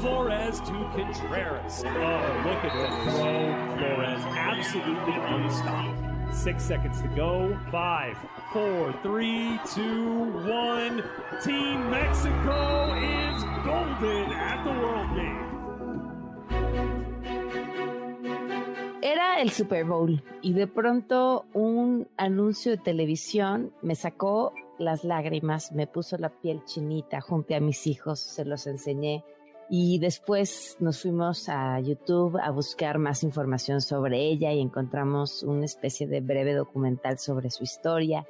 Flores to Contreras. Oh, look at the throw. Flores absolutely unstopped. Six seconds to go. Five, four, three, two, one. Team Mexico is golden at the World Game. Era el Super Bowl y de pronto un anuncio de televisión me sacó las lágrimas, me puso la piel chinita, junté a mis hijos, se los enseñé y después nos fuimos a YouTube a buscar más información sobre ella y encontramos una especie de breve documental sobre su historia.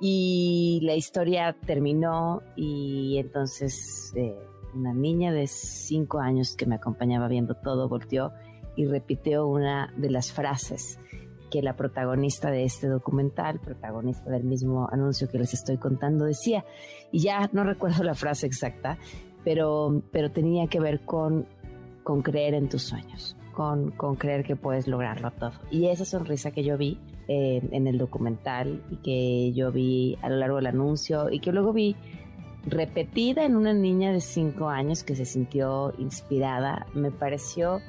Y la historia terminó y entonces eh, una niña de cinco años que me acompañaba viendo todo volteó y repitió una de las frases que la protagonista de este documental, protagonista del mismo anuncio que les estoy contando, decía. Y ya no recuerdo la frase exacta, pero, pero tenía que ver con, con creer en tus sueños, con, con creer que puedes lograrlo todo. Y esa sonrisa que yo vi eh, en el documental y que yo vi a lo largo del anuncio y que luego vi repetida en una niña de 5 años que se sintió inspirada, me pareció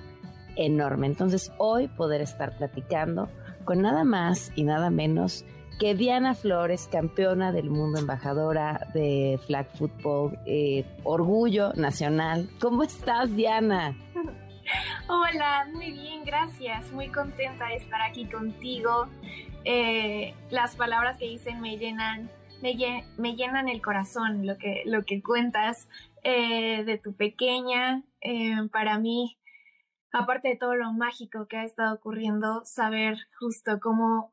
enorme. Entonces hoy poder estar platicando con nada más y nada menos que Diana Flores, campeona del mundo, embajadora de flag football, eh, orgullo nacional. ¿Cómo estás, Diana? Hola, muy bien, gracias. Muy contenta de estar aquí contigo. Eh, las palabras que dicen me llenan, me, llenan el corazón, lo que, lo que cuentas eh, de tu pequeña. para mí, aparte de todo lo mágico que ha estado ocurriendo, saber justo cómo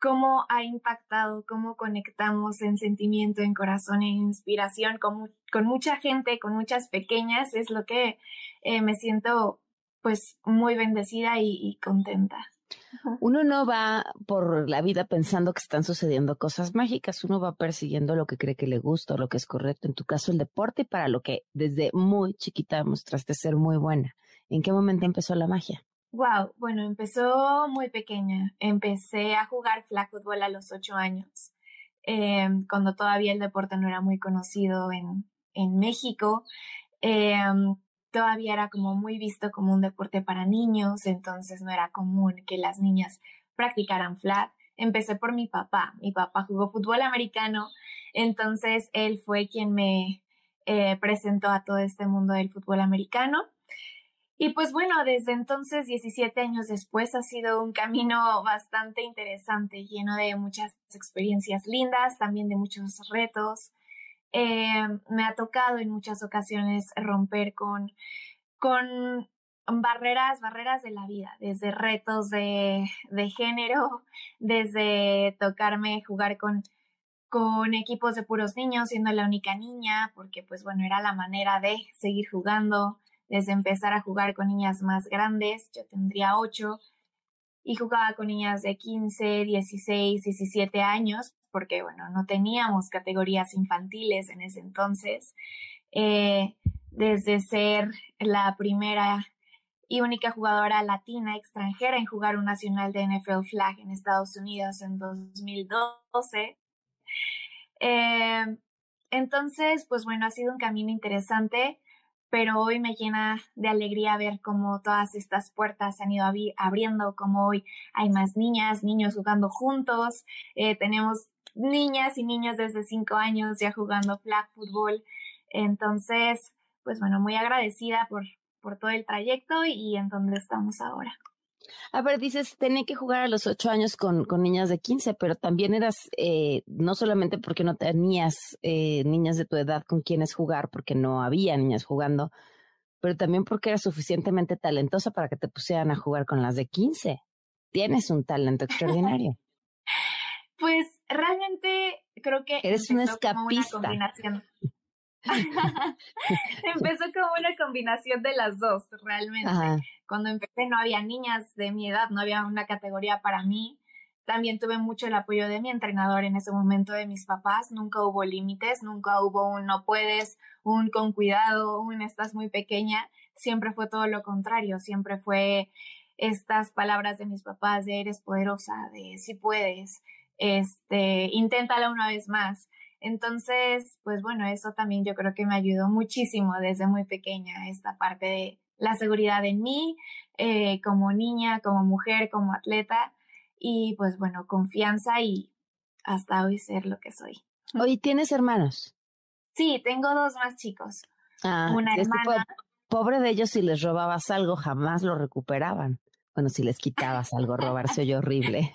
cómo ha impactado, cómo conectamos en sentimiento, en corazón, en inspiración con, con mucha gente, con muchas pequeñas, es lo que eh, me siento pues muy bendecida y, y contenta. Uno no va por la vida pensando que están sucediendo cosas mágicas, uno va persiguiendo lo que cree que le gusta o lo que es correcto, en tu caso el deporte, para lo que desde muy chiquita mostraste ser muy buena. ¿En qué momento empezó la magia? Wow, bueno, empezó muy pequeña. Empecé a jugar flag football a los ocho años, eh, cuando todavía el deporte no era muy conocido en, en México. Eh, todavía era como muy visto como un deporte para niños, entonces no era común que las niñas practicaran flag. Empecé por mi papá. Mi papá jugó fútbol americano, entonces él fue quien me eh, presentó a todo este mundo del fútbol americano. Y pues bueno, desde entonces, 17 años después, ha sido un camino bastante interesante, lleno de muchas experiencias lindas, también de muchos retos. Eh, me ha tocado en muchas ocasiones romper con, con barreras, barreras de la vida, desde retos de, de género, desde tocarme jugar con, con equipos de puros niños, siendo la única niña, porque pues bueno, era la manera de seguir jugando desde empezar a jugar con niñas más grandes, yo tendría 8, y jugaba con niñas de 15, 16, 17 años, porque bueno, no teníamos categorías infantiles en ese entonces. Eh, desde ser la primera y única jugadora latina extranjera en jugar un nacional de NFL Flag en Estados Unidos en 2012. Eh, entonces, pues bueno, ha sido un camino interesante pero hoy me llena de alegría ver cómo todas estas puertas se han ido abriendo, como hoy hay más niñas, niños jugando juntos, eh, tenemos niñas y niños desde cinco años ya jugando flag fútbol, entonces, pues bueno, muy agradecida por, por todo el trayecto y en donde estamos ahora. A ver, dices, tenía que jugar a los ocho años con, con niñas de 15, pero también eras, eh, no solamente porque no tenías eh, niñas de tu edad con quienes jugar, porque no había niñas jugando, pero también porque eras suficientemente talentosa para que te pusieran a jugar con las de 15. Tienes un talento extraordinario. pues realmente creo que... Eres una escapista. Una combinación. Empezó como una combinación de las dos, realmente. Cuando empecé no había niñas de mi edad, no había una categoría para mí. También tuve mucho el apoyo de mi entrenador en ese momento, de mis papás. Nunca hubo límites, nunca hubo un no puedes, un con cuidado, un estás muy pequeña. Siempre fue todo lo contrario, siempre fue estas palabras de mis papás de eres poderosa, de si puedes, este, inténtala una vez más. Entonces, pues bueno, eso también yo creo que me ayudó muchísimo desde muy pequeña, esta parte de la seguridad en mí, eh, como niña, como mujer, como atleta, y pues bueno, confianza y hasta hoy ser lo que soy. Hoy tienes hermanos. Sí, tengo dos más chicos. Ah, Una hermana. pobre de ellos si les robabas algo, jamás lo recuperaban. Bueno, si les quitabas algo, robarse oye horrible.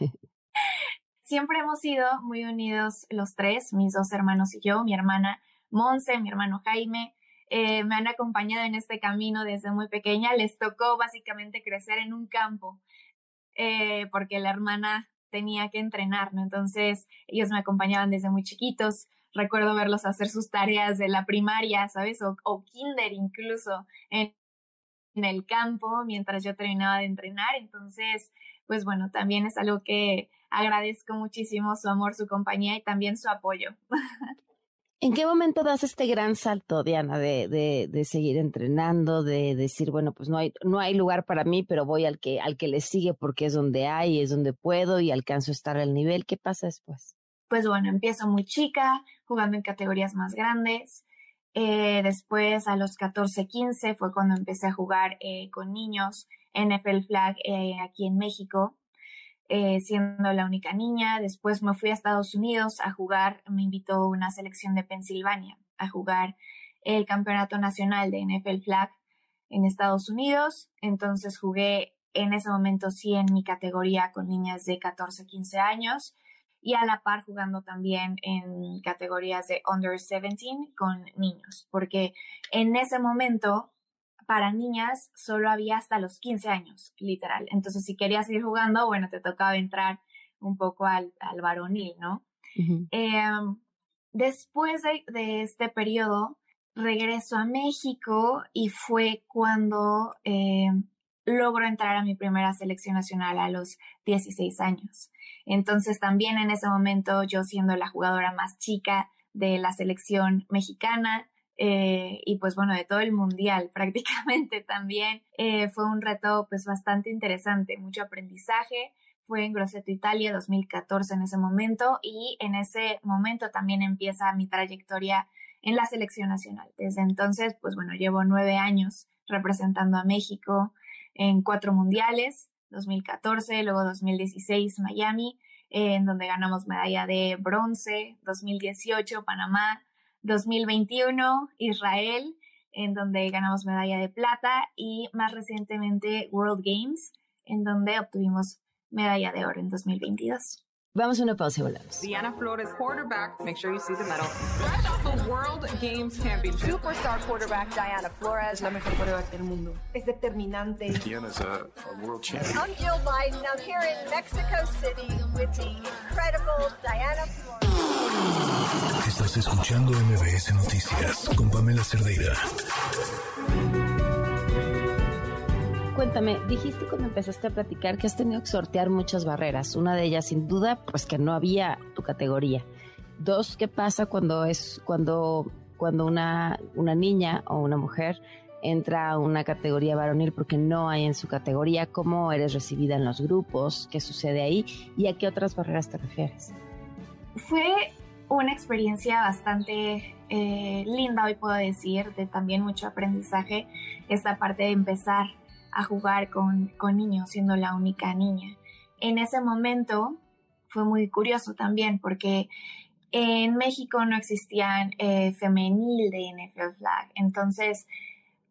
Siempre hemos sido muy unidos los tres, mis dos hermanos y yo, mi hermana Monse, mi hermano Jaime. Eh, me han acompañado en este camino desde muy pequeña. Les tocó básicamente crecer en un campo eh, porque la hermana tenía que entrenar, ¿no? Entonces ellos me acompañaban desde muy chiquitos. Recuerdo verlos hacer sus tareas de la primaria, ¿sabes? O, o kinder incluso en, en el campo mientras yo terminaba de entrenar. Entonces, pues bueno, también es algo que agradezco muchísimo su amor, su compañía y también su apoyo. ¿En qué momento das este gran salto, Diana, de, de, de, seguir entrenando, de decir, bueno, pues no hay, no hay lugar para mí, pero voy al que, al que le sigue porque es donde hay, es donde puedo y alcanzo a estar al nivel? ¿Qué pasa después? Pues bueno, empiezo muy chica, jugando en categorías más grandes. Eh, después, a los 14, 15, fue cuando empecé a jugar eh, con niños NFL Flag eh, aquí en México. Eh, siendo la única niña. Después me fui a Estados Unidos a jugar, me invitó una selección de Pensilvania a jugar el campeonato nacional de NFL Flag en Estados Unidos. Entonces jugué en ese momento sí en mi categoría con niñas de 14, 15 años y a la par jugando también en categorías de under 17 con niños, porque en ese momento para niñas solo había hasta los 15 años, literal. Entonces, si querías ir jugando, bueno, te tocaba entrar un poco al, al varonil, ¿no? Em, después de, este periodo, regreso a México y fue cuando eh, logro entrar a mi primera selección nacional a los 16 años. Entonces, también en ese momento, yo siendo la jugadora más chica de la selección mexicana, eh, y pues bueno, de todo el mundial prácticamente también. Eh, fue un reto pues bastante interesante, mucho aprendizaje. Fue en Grosseto, Italia, 2014 en ese momento y en ese momento también empieza mi trayectoria en la selección nacional. Desde entonces, pues bueno, llevo nueve años representando a México en cuatro mundiales, 2014, luego 2016 Miami, en donde ganamos medalla de bronce, 2018 Panamá, 2021 Israel, en donde ganamos medalla de plata, y más recientemente World Games, en donde obtuvimos medalla de oro en 2022. Vamos a una pausa y volvemos. Diana Flores, quarterback. Make sure you see the medal. Fresh off the World Games Championship. Superstar quarterback Diana Flores. La mejor quarterback del mundo. Es determinante. Diana's a, a world champion. I'm Jill Biden. I'm here in Mexico City with the incredible Diana Flores. Estás escuchando MBS Noticias con Pamela Cerdeira. Cuéntame, dijiste cuando empezaste a platicar que has tenido que sortear muchas barreras. Una de ellas, sin duda, pues que no había tu categoría. Dos, ¿qué pasa cuando es cuando cuando una una niña o una mujer entra a una categoría varonil porque no hay en su categoría? ¿Cómo eres recibida en los grupos? ¿Qué sucede ahí? ¿Y a qué otras barreras te refieres? Fue una experiencia bastante eh, linda, hoy puedo decir, de también mucho aprendizaje, esta parte de empezar a jugar con, niños, siendo la única niña. En ese momento fue muy curioso también porque en México no existían eh, femenil de NFL Flag. Entonces,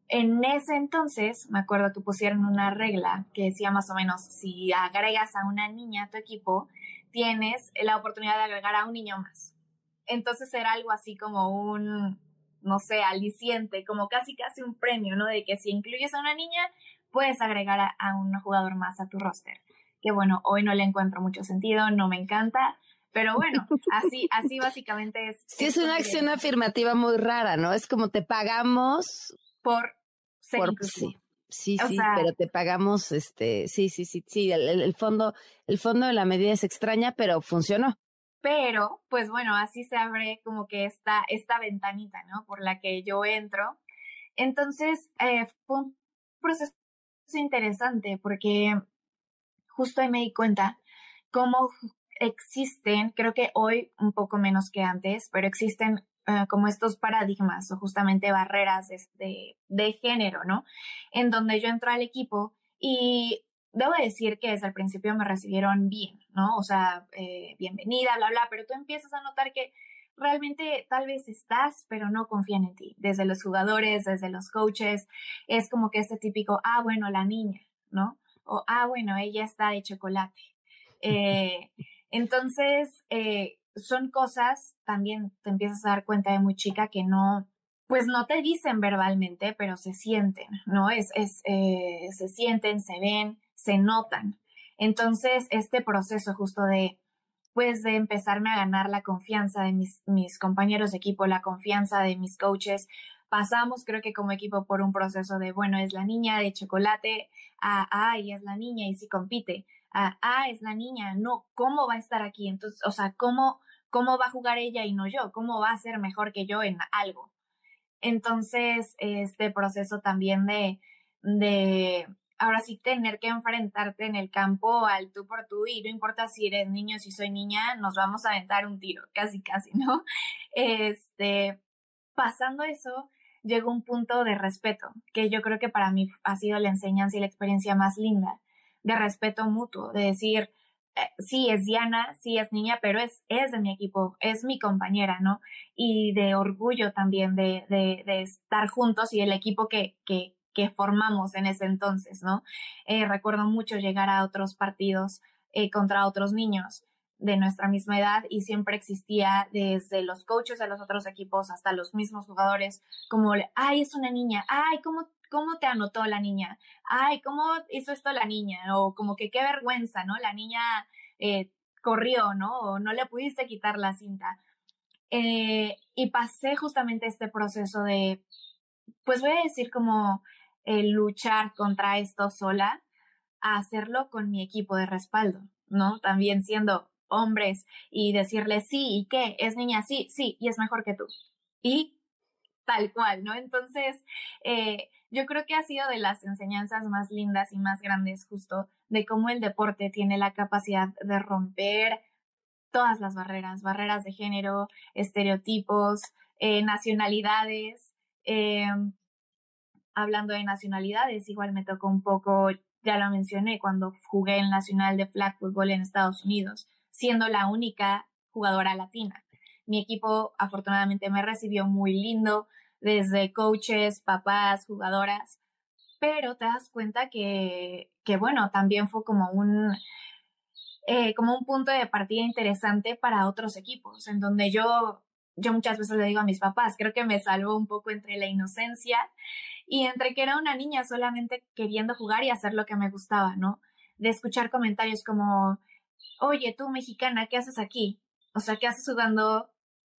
En ese entonces, me acuerdo que pusieron una regla que decía más o menos, si agregas a una niña a tu equipo, tienes la oportunidad de agregar a un niño más. Entonces era algo así como un, no sé, aliciente, como casi casi un premio, ¿no? De que si incluyes a una niña, puedes agregar a, a un jugador más a tu roster. Que bueno, hoy no le encuentro mucho sentido, no me encanta, pero bueno, así, así básicamente es. Sí, es una acción afirmativa muy rara, ¿no? Es como te pagamos por ser por, inclusivo. Sí, sí, sí, sea- pero te pagamos, este, sí, sí, sí, sí, el fondo, el fondo de la medida es extraña, pero funcionó. Pero, pues bueno, así se abre como que esta, esta ventanita, ¿no? Por la que yo entro. Entonces, eh, fue un proceso interesante porque justo ahí me di cuenta cómo existen, creo que hoy un poco menos que antes, pero existen eh, como estos paradigmas o justamente barreras de, de, de género, ¿no? En donde yo entro al equipo y debo decir que desde el principio me recibieron bien, ¿no? O sea, eh, bienvenida, bla, bla, pero tú empiezas a notar que realmente tal vez estás, pero no confían en ti. Desde los jugadores, desde los coaches, es como que este típico, ah, bueno, la niña, ¿no? O, ah, bueno, ella está de chocolate. Eh, entonces, eh, son cosas, también te empiezas a dar cuenta de muy chica que no, pues no te dicen verbalmente, pero se sienten, ¿no? Es, es, eh, se sienten, se ven, se notan. Entonces, este proceso justo de, pues de empezarme a ganar la confianza de mis, compañeros de equipo, la confianza de mis coaches, pasamos creo que como equipo por un proceso de, bueno, es la niña de chocolate, a, ay, es la niña y si compite, a, ah, es la niña, no, ¿cómo va a estar aquí? Entonces, o sea, ¿cómo, cómo va a jugar ella y no yo? ¿Cómo va a ser mejor que yo en algo? Entonces, este proceso también de, ahora sí, tener que enfrentarte en el campo al tú por tú y no importa si eres niño, si soy niña, nos vamos a aventar un tiro, casi, casi, ¿no? Este, pasando eso, llegó un punto de respeto, que yo creo que para mí ha sido la enseñanza y la experiencia más linda, de respeto mutuo, de decir, eh, sí es Diana, sí es niña, pero es, es de mi equipo, es mi compañera, ¿no? Y de orgullo también de, de, de estar juntos y el equipo que, que, que formamos en ese entonces, ¿no? Eh, recuerdo mucho llegar a otros partidos eh, contra otros niños de nuestra misma edad y siempre existía desde los coaches de los otros equipos hasta los mismos jugadores como, ay, es una niña, ay, ¿cómo, cómo te anotó la niña? Ay, ¿cómo hizo esto la niña? O como que qué vergüenza, ¿no? La niña eh, corrió, ¿no? O no le pudiste quitar la cinta. Eh, y pasé justamente este proceso de, pues voy a decir como eh, luchar contra esto sola, a hacerlo con mi equipo de respaldo, ¿no? También siendo hombres y decirle sí, ¿y qué? ¿Es niña? Sí, sí, y es mejor que tú. Y tal cual, ¿no? Entonces, eh, yo creo que ha sido de las enseñanzas más lindas y más grandes justo de cómo el deporte tiene la capacidad de romper todas las barreras, barreras de género, estereotipos, eh, nacionalidades. Eh, hablando de nacionalidades, igual me tocó un poco, ya lo mencioné, cuando jugué el Nacional de Flag Football en Estados Unidos, siendo la única jugadora latina. Mi equipo afortunadamente me recibió muy lindo, desde coaches, papás, jugadoras, pero te das cuenta que, que bueno, también fue como un, eh, como un punto de partida interesante para otros equipos, en donde yo, yo muchas veces le digo a mis papás, creo que me salvó un poco entre la inocencia y entre que era una niña solamente queriendo jugar y hacer lo que me gustaba, ¿no? De escuchar comentarios como, oye, tú mexicana, ¿qué haces aquí? O sea, ¿qué haces jugando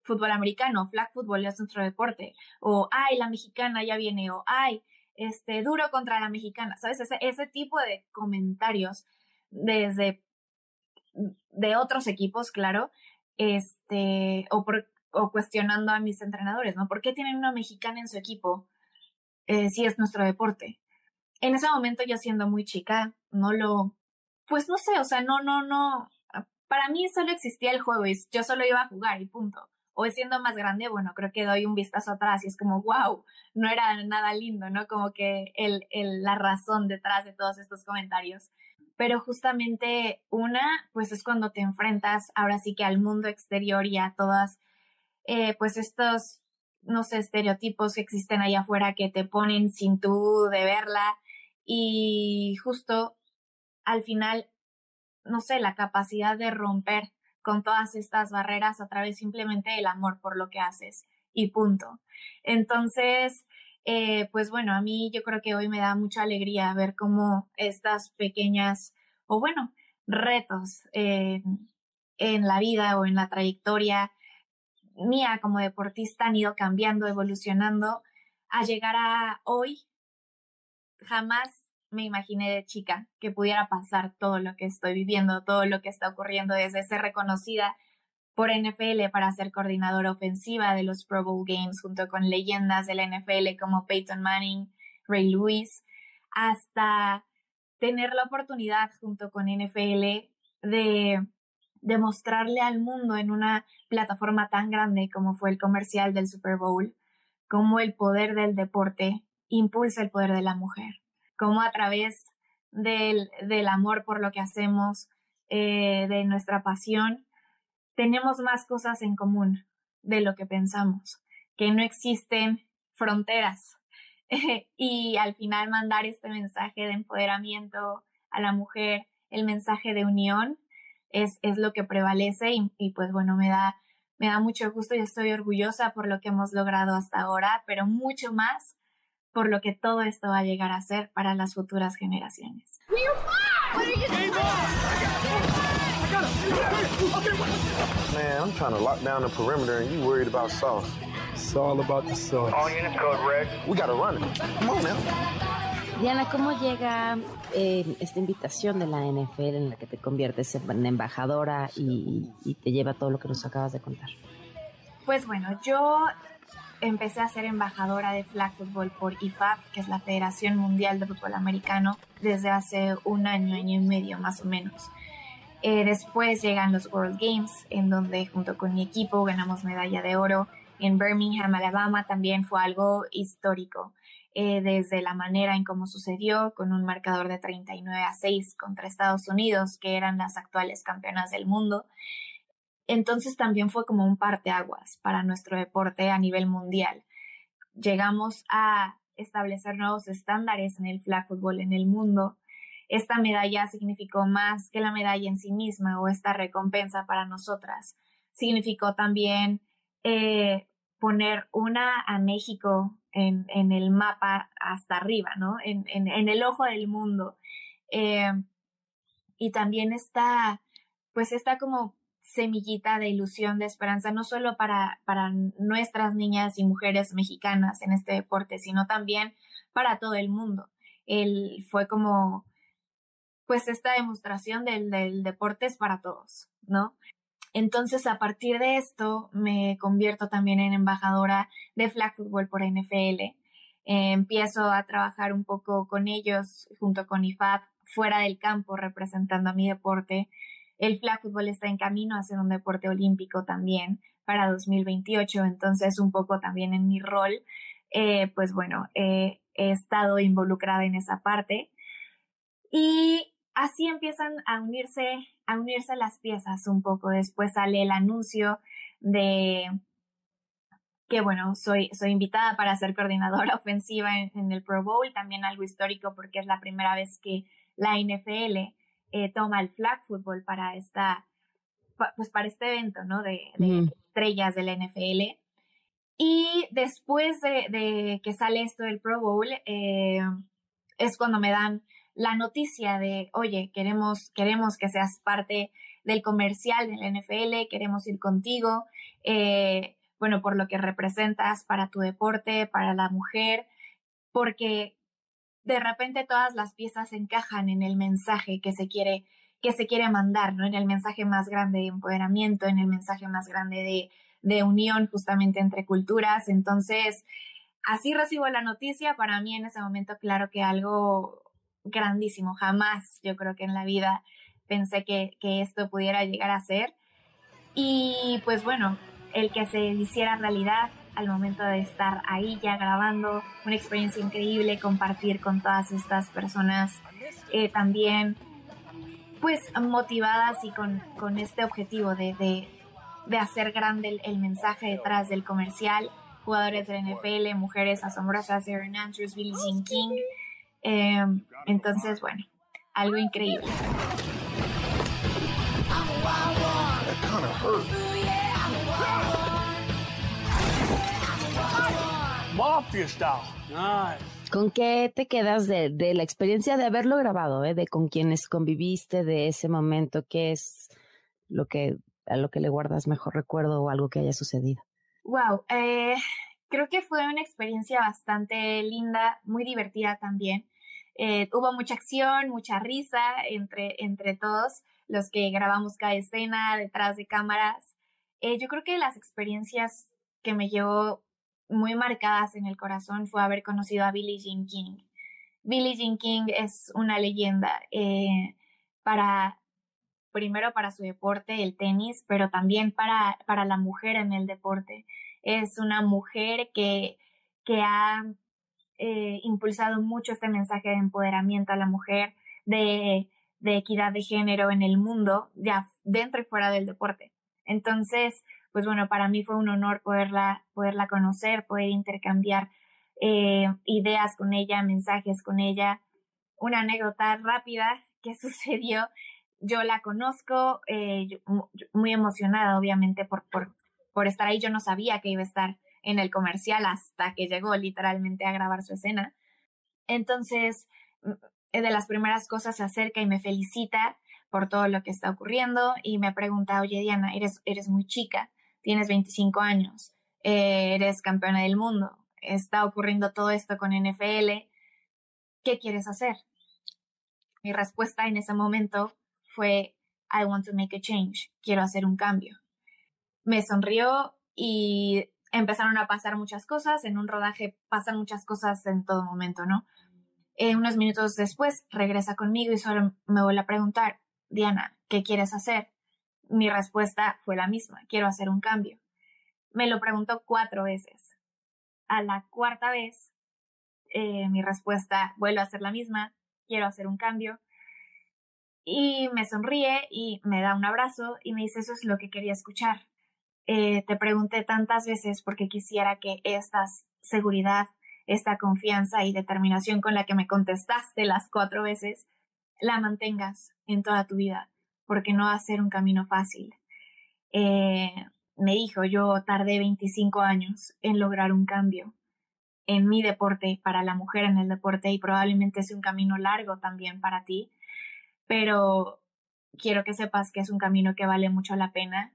fútbol americano? Flag football es nuestro deporte. O, ay, la mexicana ya viene. O, ay, este, duro contra la mexicana. ¿Sabes? Ese, ese tipo de comentarios desde de otros equipos, claro, este, o, por, o cuestionando a mis entrenadores, ¿no? ¿Por qué tienen una mexicana en su equipo eh, es nuestro deporte? En ese momento yo siendo muy chica, no lo, pues no sé, o sea, no, no, no, para mí solo existía el juego y yo solo iba a jugar y punto. Hoy siendo más grande, bueno, creo que doy un vistazo atrás y es como, wow, no era nada lindo, ¿no? Como que el, el, la razón detrás de todos estos comentarios. Pero justamente una, pues es cuando te enfrentas ahora sí que al mundo exterior y a todas, eh, pues estos no sé, estereotipos que existen allá afuera que te ponen sin tú de verla y justo al final, no sé, la capacidad de romper con todas estas barreras a través simplemente del amor por lo que haces y punto. Entonces, eh, pues bueno, a mí yo creo que hoy me da mucha alegría ver cómo estas pequeñas, o bueno, retos eh, en la vida o en la trayectoria mía como deportista han ido cambiando, evolucionando a llegar a hoy. Jamás me imaginé de chica que pudiera pasar todo lo que estoy viviendo, todo lo que está ocurriendo desde ser reconocida por NFL para ser coordinadora ofensiva de los Pro Bowl Games junto con leyendas de la NFL como Peyton Manning, Ray Lewis, hasta tener la oportunidad junto con NFL de demostrarle al mundo en una plataforma tan grande como fue el comercial del Super Bowl, cómo el poder del deporte impulsa el poder de la mujer, cómo a través del, del amor por lo que hacemos, eh, de nuestra pasión, tenemos más cosas en común de lo que pensamos, que no existen fronteras. y al final mandar este mensaje de empoderamiento a la mujer, el mensaje de unión, es, es lo que prevalece y, y, pues bueno, me da, me da mucho gusto y estoy orgullosa por lo que hemos logrado hasta ahora, pero mucho más por lo que todo esto va a llegar a ser para las futuras generaciones. Man, I'm trying to lock down the perimeter and you worried about sauce. It's all about the sauce. All units code red. We gotta run it. Come on now. Diana, ¿cómo llega eh, esta invitación de la NFL en la que te conviertes en embajadora y, te lleva todo lo que nos acabas de contar? Pues bueno, yo empecé a ser embajadora de flag football por IFAB, que es la Federación Mundial de Fútbol Americano, desde hace un año, año y medio más o menos. Eh, después llegan los World Games, en donde junto con mi equipo ganamos medalla de oro. En Birmingham, Alabama, también fue algo histórico, eh, desde la manera en cómo sucedió, con un marcador de 39 a 6 contra Estados Unidos, que eran las actuales campeonas del mundo. Entonces también fue como un parteaguas para nuestro deporte a nivel mundial. Llegamos a establecer nuevos estándares en el flag football en el mundo esta medalla significó más que la medalla en sí misma o esta recompensa para nosotras. Significó también eh, poner una a México en, en, el mapa hasta arriba, ¿no? En, en, en el ojo del mundo. Eh, y también esta, pues esta como semillita de ilusión, de esperanza, no solo para, para nuestras niñas y mujeres mexicanas en este deporte, sino también para todo el mundo. Él fue como pues esta demostración del, del deporte es para todos, ¿no? Entonces, a partir de esto, me convierto también en embajadora de flag football por NFL. Eh, empiezo a trabajar un poco con ellos, junto con IFAB, fuera del campo, representando a mi deporte. El flag football está en camino a ser un deporte olímpico también para 2028, entonces un poco también en mi rol, eh, pues bueno, eh, he estado involucrada en esa parte. Y así empiezan a unirse, a unirse las piezas un poco. Después sale el anuncio de que bueno, soy, soy invitada para ser coordinadora ofensiva en, el Pro Bowl, también algo histórico porque es la primera vez que la NFL eh, toma el flag football para esta, pues para este evento, ¿no? De, de estrellas de la NFL. Y después de, de, que sale esto del Pro Bowl, eh, es cuando me dan la noticia de, oye, queremos, queremos que seas parte del comercial del NFL, queremos ir contigo, eh, bueno, por lo que representas para tu deporte, para la mujer, porque de repente todas las piezas encajan en el mensaje que se quiere que se quiere mandar, ¿no? En el mensaje más grande de empoderamiento, en el mensaje más grande de, de unión justamente entre culturas. Entonces, así recibo la noticia. Para mí en ese momento, claro que algo grandísimo. Jamás yo creo que en la vida pensé que, que esto pudiera llegar a ser. Y pues bueno, el que se hiciera realidad al momento de estar ahí ya grabando, una experiencia increíble, compartir con todas estas personas eh, también, pues motivadas y con, con este objetivo de, de, de hacer grande el, mensaje detrás del comercial jugadores de la NFL, mujeres asombrosas, Aaron Andrews, Billie Jean King. Eh, entonces, bueno, algo increíble. Mafia style. Nice. ¿Con qué te quedas de, de la experiencia de haberlo grabado, eh? de con quienes conviviste, de ese momento? ¿Qué es lo que a lo que le guardas mejor recuerdo o algo que haya sucedido? Wow, eh, creo que fue una experiencia bastante linda, muy divertida también. Eh, hubo mucha acción, mucha risa entre, entre todos los que grabamos cada escena detrás de cámaras. Eh, yo creo que las experiencias que me llevó muy marcadas en el corazón fue haber conocido a Billie Jean King. Billie Jean King es una leyenda eh, para, primero para su deporte, el tenis, pero también para, para la mujer en el deporte. Es una mujer que, que ha eh, impulsado mucho este mensaje de empoderamiento a la mujer, de, de equidad de género en el mundo, ya dentro y fuera del deporte. Entonces, pues bueno, para mí fue un honor poderla, poderla conocer, poder intercambiar eh, ideas con ella, mensajes con ella. Una anécdota rápida que sucedió, yo la conozco, eh, muy emocionada obviamente por, por, por estar ahí, yo no sabía que iba a estar en el comercial hasta que llegó literalmente a grabar su escena. Entonces, de las primeras cosas se acerca y me felicita por todo lo que está ocurriendo y me pregunta, oye Diana, eres, eres muy chica, tienes 25 años, eh, eres campeona del mundo, está ocurriendo todo esto con NFL, ¿qué quieres hacer? Mi respuesta en ese momento fue, I want to make a change, quiero hacer un cambio. Me sonrió y empezaron a pasar muchas cosas, en un rodaje pasan muchas cosas en todo momento, ¿no? Eh, unos minutos después regresa conmigo y solo me vuelve a preguntar, Diana, ¿qué quieres hacer? mi respuesta fue la misma, quiero hacer un cambio. Me lo preguntó cuatro veces. A la cuarta vez, eh, mi respuesta vuelve a ser la misma, quiero hacer un cambio. Y me sonríe y me da un abrazo y me dice, eso es lo que quería escuchar. Eh, te pregunté tantas veces porque quisiera que esta seguridad, esta confianza y determinación con la que me contestaste las cuatro veces, la mantengas en toda tu vida porque no va a ser un camino fácil. Eh, me dijo, yo tardé 25 años en lograr un cambio en mi deporte, para la mujer en el deporte, y probablemente es un camino largo también para ti, pero quiero que sepas que es un camino que vale mucho la pena,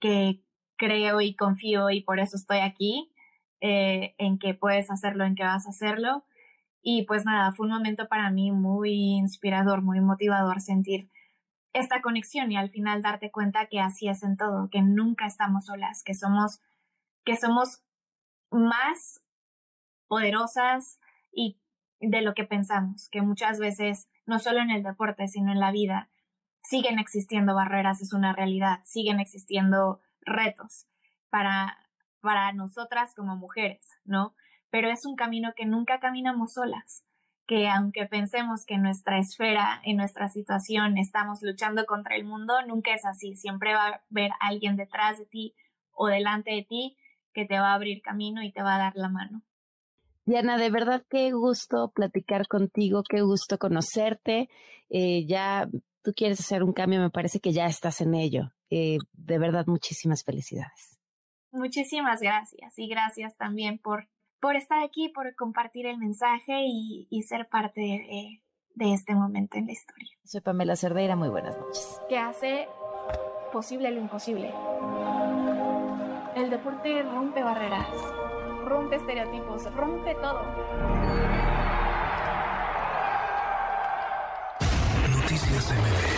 que creo y confío y por eso estoy aquí, eh, en que puedes hacerlo, en que vas a hacerlo. Y pues nada, fue un momento para mí muy inspirador, muy motivador sentir esta conexión y al final darte cuenta que así es en todo, que nunca estamos solas, que somos, que somos más poderosas y de lo que pensamos, que muchas veces, no solo en el deporte, sino en la vida, siguen existiendo barreras, es una realidad, siguen existiendo retos para, para nosotras como mujeres, ¿no? Pero es un camino que nunca caminamos solas que aunque pensemos que en nuestra esfera, en nuestra situación, estamos luchando contra el mundo, nunca es así. Siempre va a haber alguien detrás de ti o delante de ti que te va a abrir camino y te va a dar la mano. Diana, de verdad qué gusto platicar contigo, qué gusto conocerte. Eh, ya tú quieres hacer un cambio, me parece que ya estás en ello. Eh, de verdad, muchísimas felicidades. Muchísimas gracias y gracias también por por estar aquí, por compartir el mensaje y, ser parte de, de, este momento en la historia. Soy Pamela Cerdeira, muy buenas noches. Que hace posible lo imposible. El deporte rompe barreras, rompe estereotipos, rompe todo. MBS